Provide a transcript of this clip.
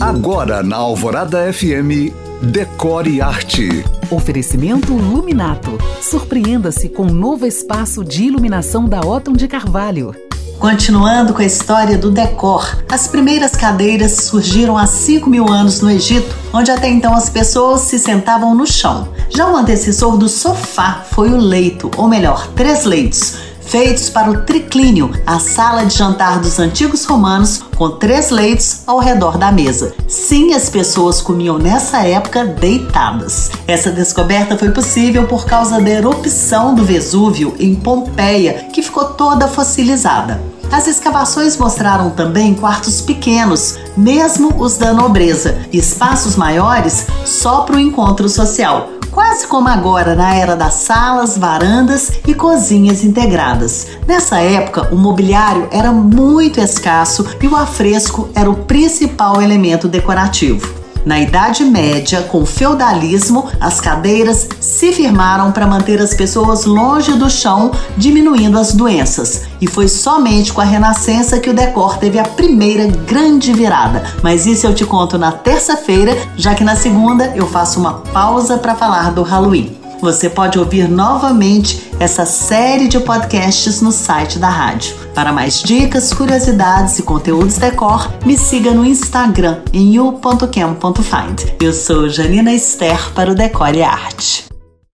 Agora na Alvorada FM, Decore Arte. Oferecimento Luminato. Surpreenda-se com um novo espaço de iluminação da Otton de Carvalho. Continuando com a história do decor, as primeiras cadeiras surgiram há 5 mil anos no Egito, onde até então as pessoas se sentavam no chão. Já o antecessor do sofá foi o leito, ou melhor, três leitos, feitos para o triclínio, a sala de jantar dos antigos romanos, com três leitos ao redor da mesa. Sim, as pessoas comiam nessa época deitadas. Essa descoberta foi possível por causa da erupção do Vesúvio em Pompeia, que ficou toda fossilizada. As escavações mostraram também quartos pequenos, mesmo os da nobreza, e espaços maiores só para o encontro social quase como agora na era das salas, varandas e cozinhas integradas. Nessa época, o mobiliário era muito escasso e o afresco era o principal elemento decorativo. Na Idade Média, com o feudalismo, as cadeiras se firmaram para manter as pessoas longe do chão, diminuindo as doenças. E foi somente com a Renascença que o decor teve a primeira grande virada. Mas isso eu te conto na terça-feira, já que na segunda eu faço uma pausa para falar do Halloween. Você pode ouvir novamente essa série de podcasts no site da rádio. Para mais dicas, curiosidades e conteúdos decor, me siga no Instagram em you.cam.find. Eu sou Janina Esther para o Decore Arte.